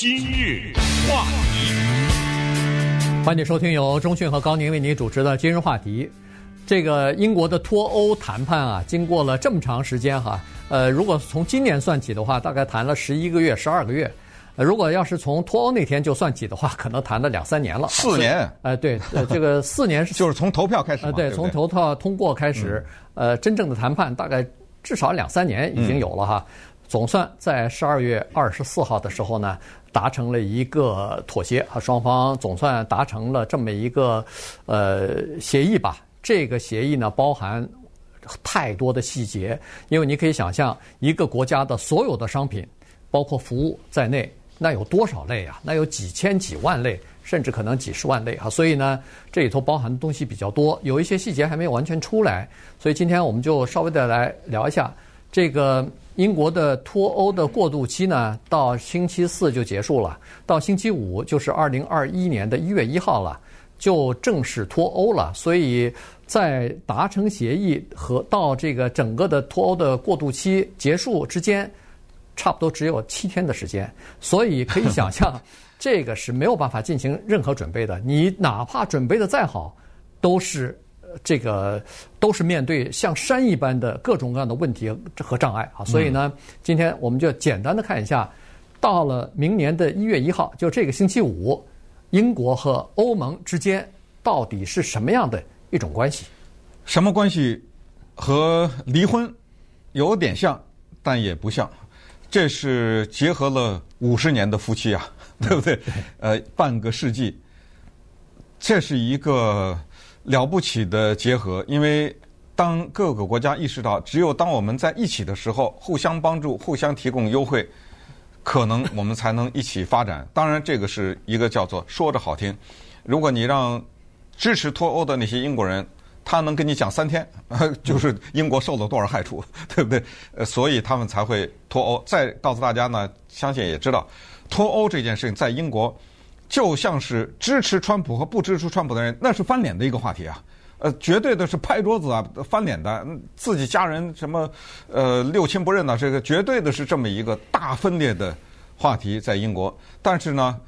今日话题，欢迎收听由中讯和高宁为您主持的今日话题。这个英国的脱欧谈判啊，经过了这么长时间哈，呃，如果从今年算起的话，大概谈了十一个月、十二个月。呃，如果要是从脱欧那天就算起的话，可能谈了两三年了。四年？呃，对，呃，这个四年是 就是从投票开始呃，对，从投票通过开始，呃，真正的谈判大概至少两三年已经有了哈。总算在十二月二十四号的时候呢，达成了一个妥协，和双方总算达成了这么一个呃协议吧。这个协议呢，包含太多的细节，因为你可以想象，一个国家的所有的商品，包括服务在内，那有多少类啊？那有几千几万类，甚至可能几十万类啊。所以呢，这里头包含的东西比较多，有一些细节还没有完全出来。所以今天我们就稍微的来聊一下这个。英国的脱欧的过渡期呢，到星期四就结束了，到星期五就是二零二一年的一月一号了，就正式脱欧了。所以在达成协议和到这个整个的脱欧的过渡期结束之间，差不多只有七天的时间。所以可以想象，这个是没有办法进行任何准备的。你哪怕准备的再好，都是。这个都是面对像山一般的各种各样的问题和障碍啊，所以呢，今天我们就简单的看一下，到了明年的一月一号，就这个星期五，英国和欧盟之间到底是什么样的一种关系？什么关系？和离婚有点像，但也不像。这是结合了五十年的夫妻啊，对不对？呃，半个世纪，这是一个。了不起的结合，因为当各个国家意识到，只有当我们在一起的时候，互相帮助、互相提供优惠，可能我们才能一起发展。当然，这个是一个叫做说着好听。如果你让支持脱欧的那些英国人，他能跟你讲三天，就是英国受了多少害处，对不对？呃，所以他们才会脱欧。再告诉大家呢，相信也知道，脱欧这件事情在英国。就像是支持川普和不支持川普的人，那是翻脸的一个话题啊，呃，绝对的是拍桌子啊，翻脸的，自己家人什么，呃，六亲不认呐，这个绝对的是这么一个大分裂的话题在英国。但是呢，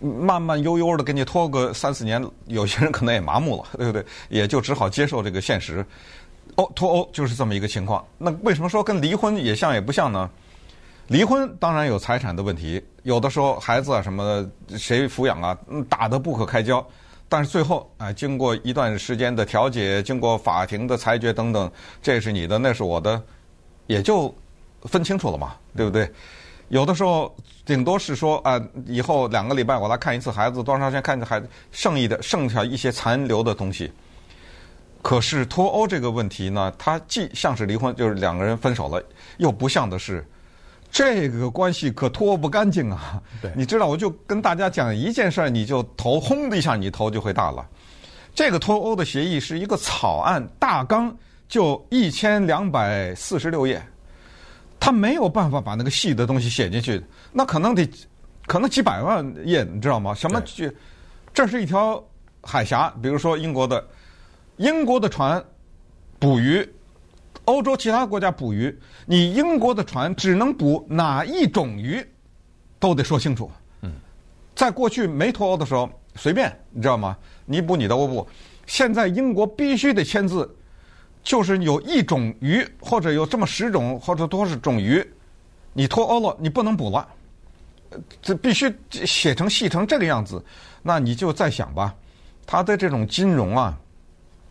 慢慢悠悠的给你拖个三四年，有些人可能也麻木了，对不对？也就只好接受这个现实。欧脱欧就是这么一个情况。那为什么说跟离婚也像也不像呢？离婚当然有财产的问题，有的时候孩子啊什么的谁抚养啊，打得不可开交。但是最后啊，经过一段时间的调解，经过法庭的裁决等等，这是你的，那是我的，也就分清楚了嘛，对不对？有的时候顶多是说啊，以后两个礼拜我来看一次孩子，多长时间看一次孩子，剩余的剩下一些残留的东西。可是脱欧这个问题呢，它既像是离婚，就是两个人分手了，又不像的是。这个关系可脱不干净啊！你知道，我就跟大家讲一件事儿，你就头轰的一下，你头就会大了。这个脱欧的协议是一个草案大纲，就一千两百四十六页，他没有办法把那个细的东西写进去，那可能得可能几百万页，你知道吗？什么？这是一条海峡，比如说英国的英国的船捕鱼。欧洲其他国家捕鱼，你英国的船只能捕哪一种鱼，都得说清楚。嗯，在过去没脱欧的时候，随便，你知道吗？你捕你的，我捕。现在英国必须得签字，就是有一种鱼，或者有这么十种或者多少种鱼，你脱欧了，你不能捕了。这必须写成细成这个样子，那你就再想吧，它的这种金融啊，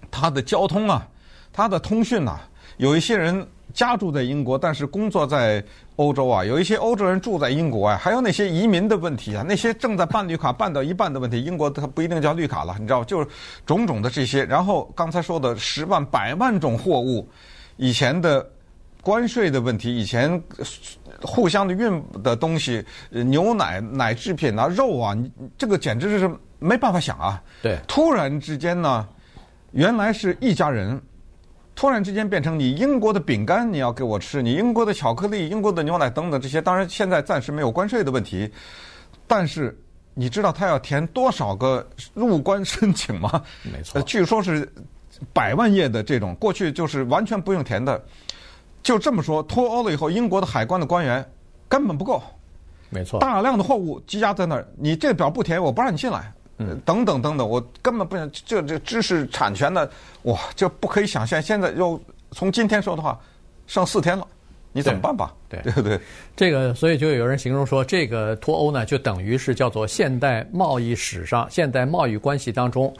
它的交通啊，它的通讯啊。有一些人家住在英国，但是工作在欧洲啊。有一些欧洲人住在英国啊。还有那些移民的问题啊，那些正在办绿卡办到一半的问题，英国它不一定叫绿卡了，你知道，就是种种的这些。然后刚才说的十万百万种货物，以前的关税的问题，以前互相的运的东西，牛奶、奶制品啊、肉啊，这个简直是没办法想啊。对，突然之间呢，原来是一家人。突然之间变成你英国的饼干你要给我吃，你英国的巧克力、英国的牛奶等等这些，当然现在暂时没有关税的问题，但是你知道他要填多少个入关申请吗？没错，据说是百万页的这种，过去就是完全不用填的。就这么说，脱欧了以后，英国的海关的官员根本不够，没错，大量的货物积压在那儿，你这表不填，我不让你进来，嗯，等等等等，我根本不想这这知识产权的，哇，这不可以想象。现在又从今天说的话，剩四天了，你怎么办吧？对 对不对？这个，所以就有人形容说，这个脱欧呢，就等于是叫做现代贸易史上、现代贸易关系当中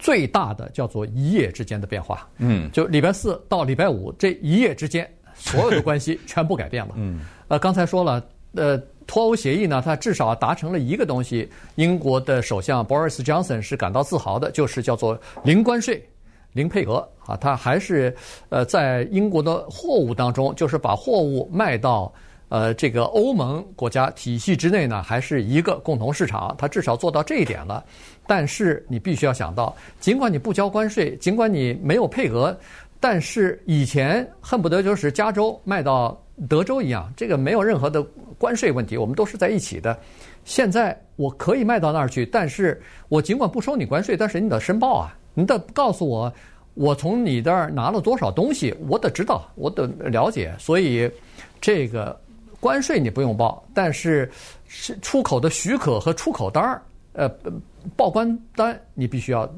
最大的叫做一夜之间的变化。嗯，就礼拜四到礼拜五这一夜之间，所有的关系全部改变了。嗯，呃，刚才说了。呃，脱欧协议呢，它至少达成了一个东西。英国的首相 Boris Johnson 是感到自豪的，就是叫做零关税、零配额啊。他还是呃，在英国的货物当中，就是把货物卖到呃这个欧盟国家体系之内呢，还是一个共同市场。他至少做到这一点了。但是你必须要想到，尽管你不交关税，尽管你没有配额，但是以前恨不得就是加州卖到德州一样，这个没有任何的。关税问题，我们都是在一起的。现在我可以卖到那儿去，但是我尽管不收你关税，但是你得申报啊，你得告诉我，我从你这儿拿了多少东西，我得知道，我得了解。所以这个关税你不用报，但是是出口的许可和出口单儿，呃，报关单你必须要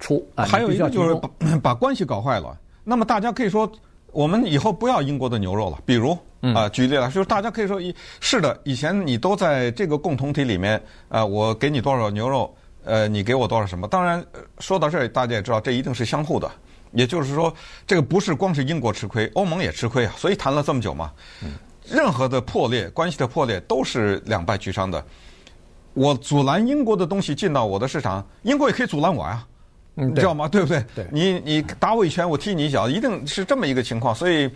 出啊。还有一个就是把把关系搞坏了。那么大家可以说，我们以后不要英国的牛肉了，比如。啊，举例来说，就是大家可以说，一是的，以前你都在这个共同体里面，呃，我给你多少牛肉，呃，你给我多少什么？当然，说到这儿，大家也知道，这一定是相互的。也就是说，这个不是光是英国吃亏，欧盟也吃亏啊。所以谈了这么久嘛，任何的破裂，关系的破裂，都是两败俱伤的。我阻拦英国的东西进到我的市场，英国也可以阻拦我呀，你知道吗？对不对？对，你你打我一拳，我踢你一脚，一定是这么一个情况。所以。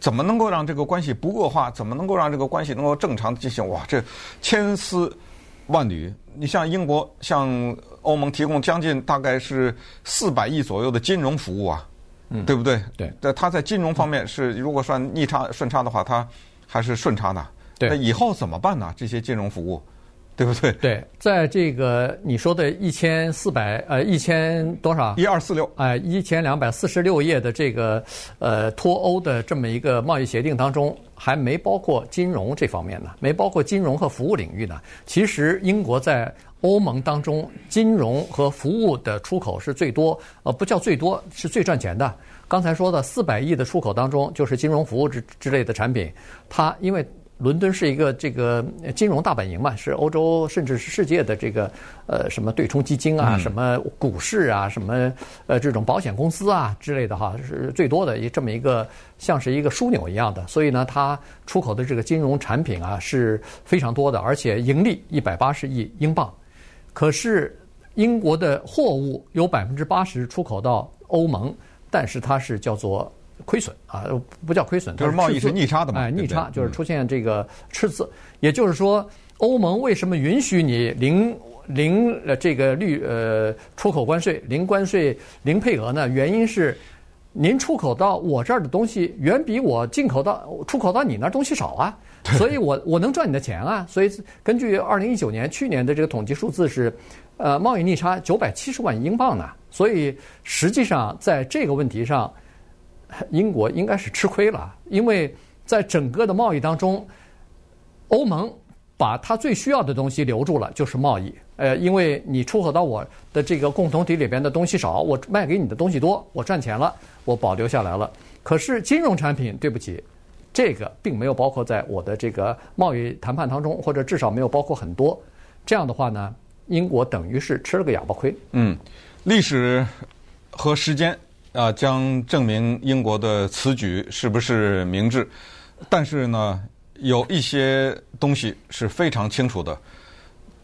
怎么能够让这个关系不恶化？怎么能够让这个关系能够正常进行？哇，这千丝万缕。你像英国向欧盟提供将近大概是四百亿左右的金融服务啊，嗯，对不对？对。那它在金融方面是，如果算逆差顺差的话，它还是顺差的。对。那以后怎么办呢？这些金融服务？对不对？对，在这个你说的一千四百呃一千多少一二四六哎一千两百四十六页的这个呃脱欧的这么一个贸易协定当中，还没包括金融这方面呢，没包括金融和服务领域呢。其实英国在欧盟当中，金融和服务的出口是最多，呃，不叫最多，是最赚钱的。刚才说的四百亿的出口当中，就是金融服务之之类的产品，它因为。伦敦是一个这个金融大本营嘛，是欧洲甚至是世界的这个呃什么对冲基金啊，什么股市啊，什么呃这种保险公司啊之类的哈，是最多的一这么一个像是一个枢纽一样的，所以呢，它出口的这个金融产品啊是非常多的，而且盈利一百八十亿英镑。可是英国的货物有百分之八十出口到欧盟，但是它是叫做。亏损啊，不叫亏损，就是贸易是逆差的嘛。哎，逆差就是出现这个赤字，嗯、也就是说，欧盟为什么允许你零零呃这个率呃出口关税零关税零配额呢？原因是您出口到我这儿的东西远比我进口到出口到你那儿东西少啊，所以我我能赚你的钱啊。所以根据二零一九年去年的这个统计数字是，呃，贸易逆差九百七十万英镑呢。所以实际上在这个问题上。英国应该是吃亏了，因为在整个的贸易当中，欧盟把它最需要的东西留住了，就是贸易。呃，因为你出口到我的这个共同体里边的东西少，我卖给你的东西多，我赚钱了，我保留下来了。可是金融产品，对不起，这个并没有包括在我的这个贸易谈判当中，或者至少没有包括很多。这样的话呢，英国等于是吃了个哑巴亏。嗯，历史和时间。啊，将证明英国的此举是不是明智？但是呢，有一些东西是非常清楚的，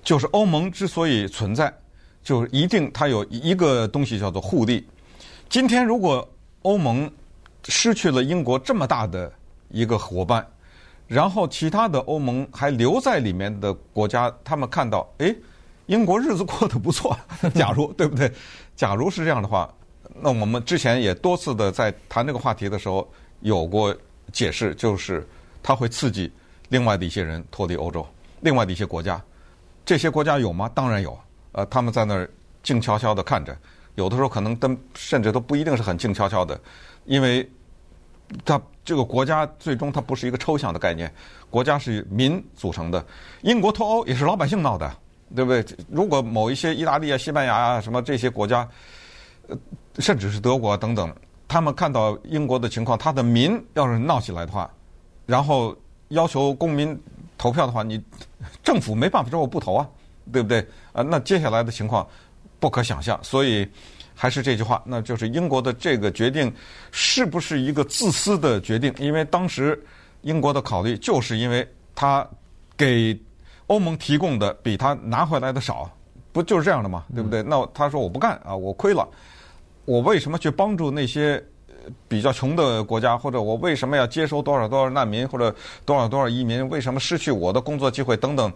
就是欧盟之所以存在，就是一定它有一个东西叫做互利。今天如果欧盟失去了英国这么大的一个伙伴，然后其他的欧盟还留在里面的国家，他们看到，哎，英国日子过得不错，假如对不对？假如是这样的话。那我们之前也多次的在谈这个话题的时候有过解释，就是它会刺激另外的一些人脱离欧洲，另外的一些国家，这些国家有吗？当然有，呃，他们在那儿静悄悄的看着，有的时候可能都甚至都不一定是很静悄悄的，因为它这个国家最终它不是一个抽象的概念，国家是民组成的。英国脱欧也是老百姓闹的，对不对？如果某一些意大利啊、西班牙啊什么这些国家，呃，甚至是德国等等，他们看到英国的情况，他的民要是闹起来的话，然后要求公民投票的话，你政府没办法说我不投啊，对不对？啊，那接下来的情况不可想象，所以。还是这句话，那就是英国的这个决定是不是一个自私的决定？因为当时英国的考虑就是因为他给欧盟提供的比他拿回来的少，不就是这样的吗？对不对？那他说我不干啊，我亏了，我为什么去帮助那些比较穷的国家？或者我为什么要接收多少多少难民或者多少多少移民？为什么失去我的工作机会等等？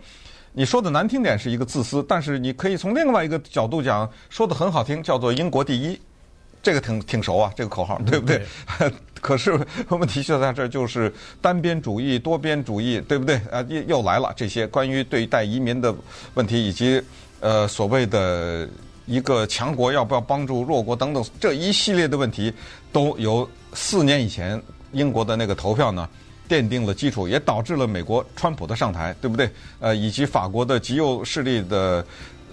你说的难听点是一个自私，但是你可以从另外一个角度讲，说的很好听，叫做英国第一，这个挺挺熟啊，这个口号对不对？对 可是问题就在这儿，就是单边主义、多边主义，对不对？啊，又又来了这些关于对待移民的问题，以及呃所谓的一个强国要不要帮助弱国等等这一系列的问题，都由四年以前英国的那个投票呢。奠定了基础，也导致了美国川普的上台，对不对？呃，以及法国的极右势力的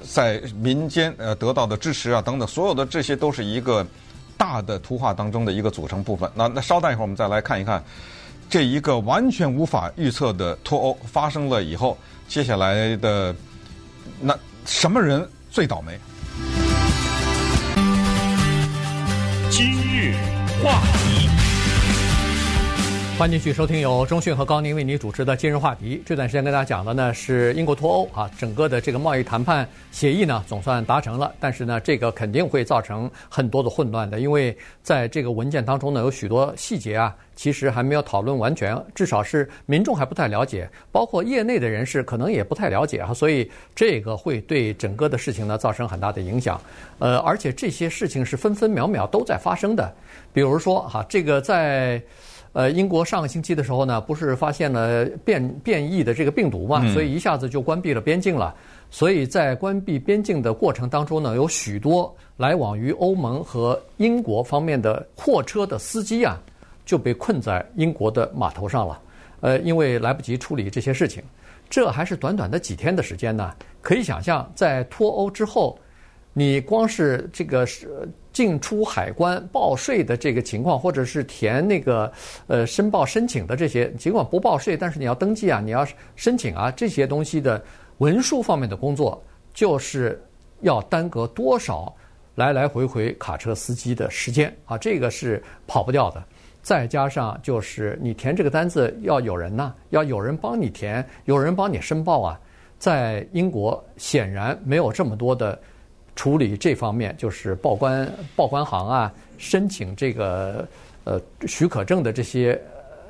在民间呃得到的支持啊，等等，所有的这些都是一个大的图画当中的一个组成部分。那那稍待一会儿，我们再来看一看这一个完全无法预测的脱欧发生了以后，接下来的那什么人最倒霉？今日话题。欢迎继续收听由中讯和高宁为你主持的今日话题。这段时间跟大家讲的呢是英国脱欧啊，整个的这个贸易谈判协议呢总算达成了，但是呢这个肯定会造成很多的混乱的，因为在这个文件当中呢有许多细节啊，其实还没有讨论完全，至少是民众还不太了解，包括业内的人士可能也不太了解啊，所以这个会对整个的事情呢造成很大的影响。呃，而且这些事情是分分秒秒都在发生的，比如说哈，这个在。呃，英国上个星期的时候呢，不是发现了变变异的这个病毒嘛，所以一下子就关闭了边境了。所以在关闭边境的过程当中呢，有许多来往于欧盟和英国方面的货车的司机啊，就被困在英国的码头上了。呃，因为来不及处理这些事情，这还是短短的几天的时间呢。可以想象，在脱欧之后，你光是这个是。进出海关报税的这个情况，或者是填那个呃申报申请的这些，尽管不报税，但是你要登记啊，你要申请啊，这些东西的文书方面的工作，就是要耽搁多少来来回回卡车司机的时间啊，这个是跑不掉的。再加上就是你填这个单子要有人呐，要有人帮你填，有人帮你申报啊，在英国显然没有这么多的。处理这方面就是报关报关行啊，申请这个呃许可证的这些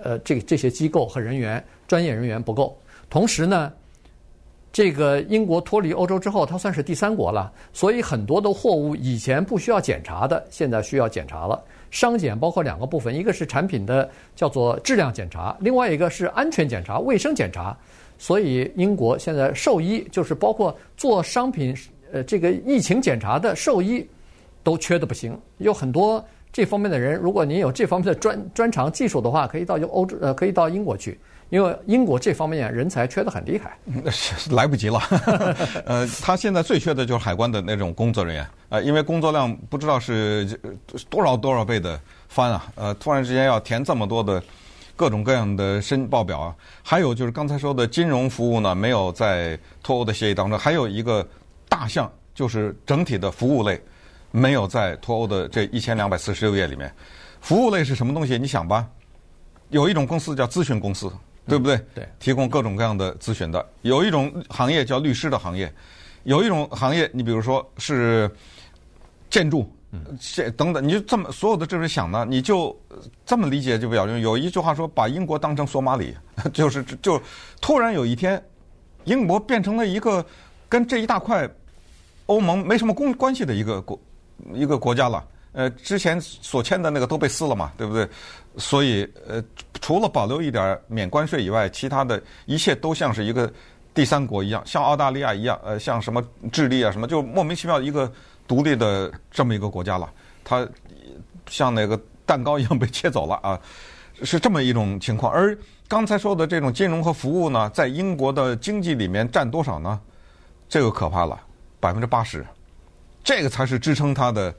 呃这这些机构和人员专业人员不够。同时呢，这个英国脱离欧洲之后，它算是第三国了，所以很多的货物以前不需要检查的，现在需要检查了。商检包括两个部分，一个是产品的叫做质量检查，另外一个是安全检查、卫生检查。所以英国现在兽医就是包括做商品。呃，这个疫情检查的兽医都缺的不行，有很多这方面的人。如果您有这方面的专专长技术的话，可以到欧洲呃，可以到英国去，因为英国这方面人才缺的很厉害。来不及了，呃，他现在最缺的就是海关的那种工作人员，呃，因为工作量不知道是多少多少倍的翻啊，呃，突然之间要填这么多的各种各样的申报表啊，还有就是刚才说的金融服务呢，没有在脱欧的协议当中，还有一个。大项就是整体的服务类，没有在脱欧的这一千两百四十六页里面。服务类是什么东西？你想吧，有一种公司叫咨询公司，对不对？对，提供各种各样的咨询的。有一种行业叫律师的行业，有一种行业，你比如说是建筑，这等等，你就这么所有的这种想呢，你就这么理解就比较容易。有一句话说，把英国当成索马里，就是就突然有一天，英国变成了一个。跟这一大块欧盟没什么公关系的一个国一个国家了，呃，之前所签的那个都被撕了嘛，对不对？所以呃，除了保留一点免关税以外，其他的一切都像是一个第三国一样，像澳大利亚一样，呃，像什么智利啊什么，就莫名其妙一个独立的这么一个国家了，它像那个蛋糕一样被切走了啊。是这么一种情况。而刚才说的这种金融和服务呢，在英国的经济里面占多少呢？这个可怕了，百分之八十，这个才是支撑它的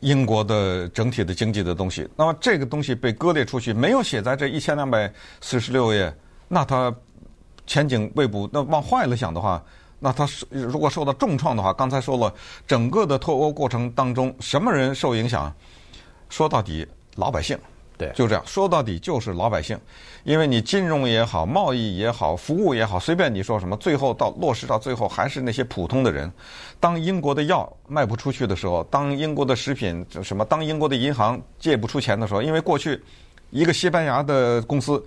英国的整体的经济的东西。那么这个东西被割裂出去，没有写在这一千两百四十六页，那它前景未卜。那往坏了想的话，那它如果受到重创的话，刚才说了，整个的脱欧过程当中，什么人受影响？说到底，老百姓。对，就这样说到底就是老百姓，因为你金融也好，贸易也好，服务也好，随便你说什么，最后到落实到最后还是那些普通的人。当英国的药卖不出去的时候，当英国的食品什么，当英国的银行借不出钱的时候，因为过去一个西班牙的公司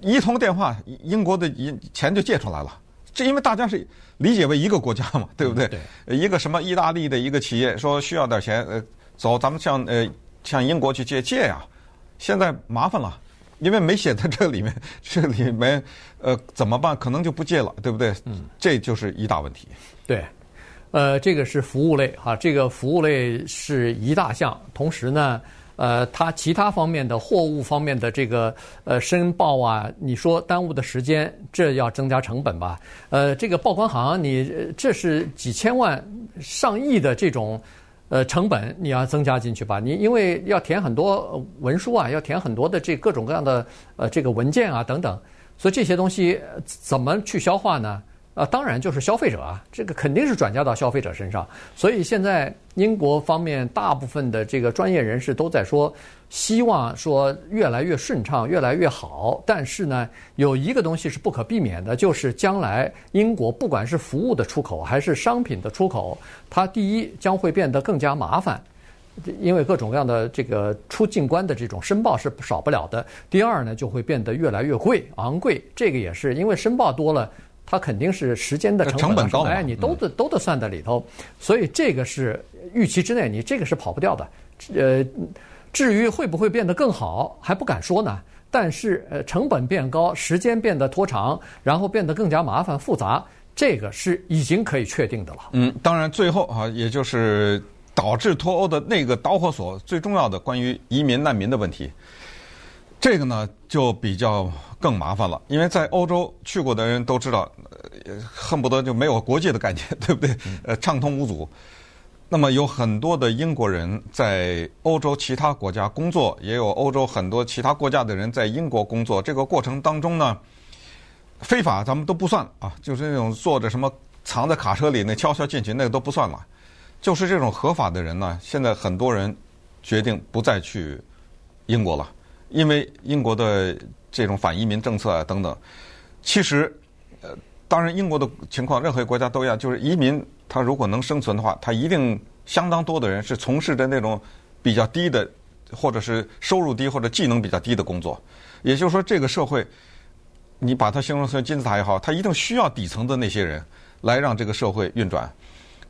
一通电话，英国的银钱就借出来了。这因为大家是理解为一个国家嘛，对不对？对。一个什么意大利的一个企业说需要点钱，呃，走，咱们向呃向英国去借借呀。现在麻烦了，因为没写在这里面，这里面呃怎么办？可能就不借了，对不对？嗯，这就是一大问题。对，呃，这个是服务类哈，这个服务类是一大项。同时呢，呃，它其他方面的货物方面的这个呃申报啊，你说耽误的时间，这要增加成本吧？呃，这个报关行，你这是几千万、上亿的这种。呃，成本你要增加进去吧？你因为要填很多文书啊，要填很多的这各种各样的呃这个文件啊等等，所以这些东西怎么去消化呢？啊，当然就是消费者啊，这个肯定是转嫁到消费者身上。所以现在英国方面大部分的这个专业人士都在说，希望说越来越顺畅，越来越好。但是呢，有一个东西是不可避免的，就是将来英国不管是服务的出口还是商品的出口，它第一将会变得更加麻烦，因为各种各样的这个出境关的这种申报是少不了的。第二呢，就会变得越来越贵、昂贵。这个也是因为申报多了。它肯定是时间的成本，高，哎，你都得都得算在里头，所以这个是预期之内，你这个是跑不掉的。呃，至于会不会变得更好，还不敢说呢。但是呃，成本变高，时间变得拖长，然后变得更加麻烦复杂，这个是已经可以确定的了。嗯，当然最后啊，也就是导致脱欧的那个导火索，最重要的关于移民难民的问题。这个呢，就比较更麻烦了，因为在欧洲去过的人都知道，呃，恨不得就没有国界的概念，对不对？呃，畅通无阻。那么有很多的英国人在欧洲其他国家工作，也有欧洲很多其他国家的人在英国工作。这个过程当中呢，非法咱们都不算啊，就是那种坐着什么藏在卡车里那悄悄进去那个都不算了。就是这种合法的人呢，现在很多人决定不再去英国了。因为英国的这种反移民政策啊等等，其实，呃，当然英国的情况，任何国家都一样，就是移民他如果能生存的话，他一定相当多的人是从事的那种比较低的，或者是收入低或者技能比较低的工作。也就是说，这个社会，你把它形容成金字塔也好，它一定需要底层的那些人来让这个社会运转。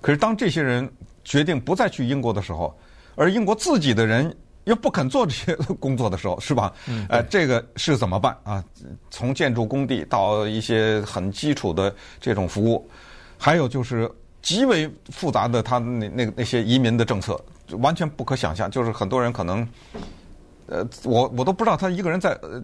可是当这些人决定不再去英国的时候，而英国自己的人。又不肯做这些工作的时候，是吧？嗯。呃，这个是怎么办啊？从建筑工地到一些很基础的这种服务，还有就是极为复杂的他那那那些移民的政策，完全不可想象。就是很多人可能，呃，我我都不知道他一个人在呃。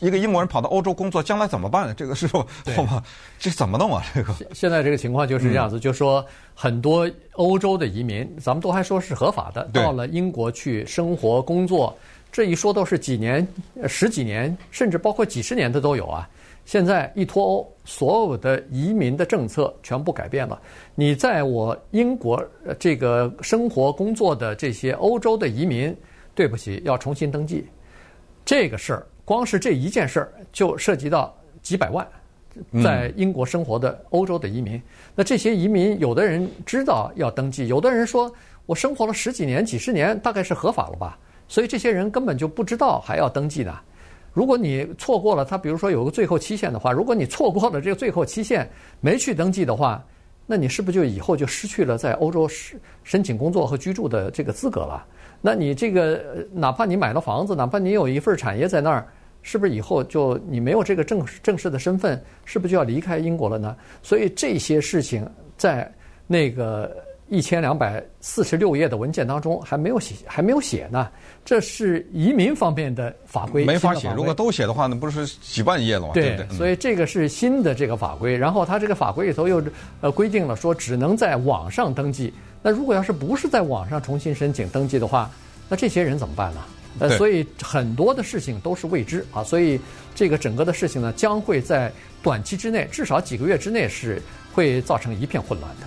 一个英国人跑到欧洲工作，将来怎么办？这个是说，好吧，这怎么弄啊？这个现在这个情况就是这样子，嗯、就说很多欧洲的移民，咱们都还说是合法的，到了英国去生活工作，这一说都是几年、十几年，甚至包括几十年的都有啊。现在一脱欧，所有的移民的政策全部改变了。你在我英国这个生活工作的这些欧洲的移民，对不起，要重新登记，这个事儿。光是这一件事儿就涉及到几百万在英国生活的欧洲的移民。那这些移民，有的人知道要登记，有的人说我生活了十几年、几十年，大概是合法了吧？所以这些人根本就不知道还要登记呢。如果你错过了他，比如说有个最后期限的话，如果你错过了这个最后期限没去登记的话，那你是不是就以后就失去了在欧洲申申请工作和居住的这个资格了？那你这个哪怕你买了房子，哪怕你有一份产业在那儿。是不是以后就你没有这个正正式的身份，是不是就要离开英国了呢？所以这些事情在那个一千两百四十六页的文件当中还没有写，还没有写呢。这是移民方面的法规，没法写。如果都写的话，那不是几万页了吗？对不对？所以这个是新的这个法规。然后它这个法规里头又呃规定了说，只能在网上登记。那如果要是不是在网上重新申请登记的话，那这些人怎么办呢？呃，所以很多的事情都是未知啊。所以这个整个的事情呢，将会在短期之内，至少几个月之内是会造成一片混乱的。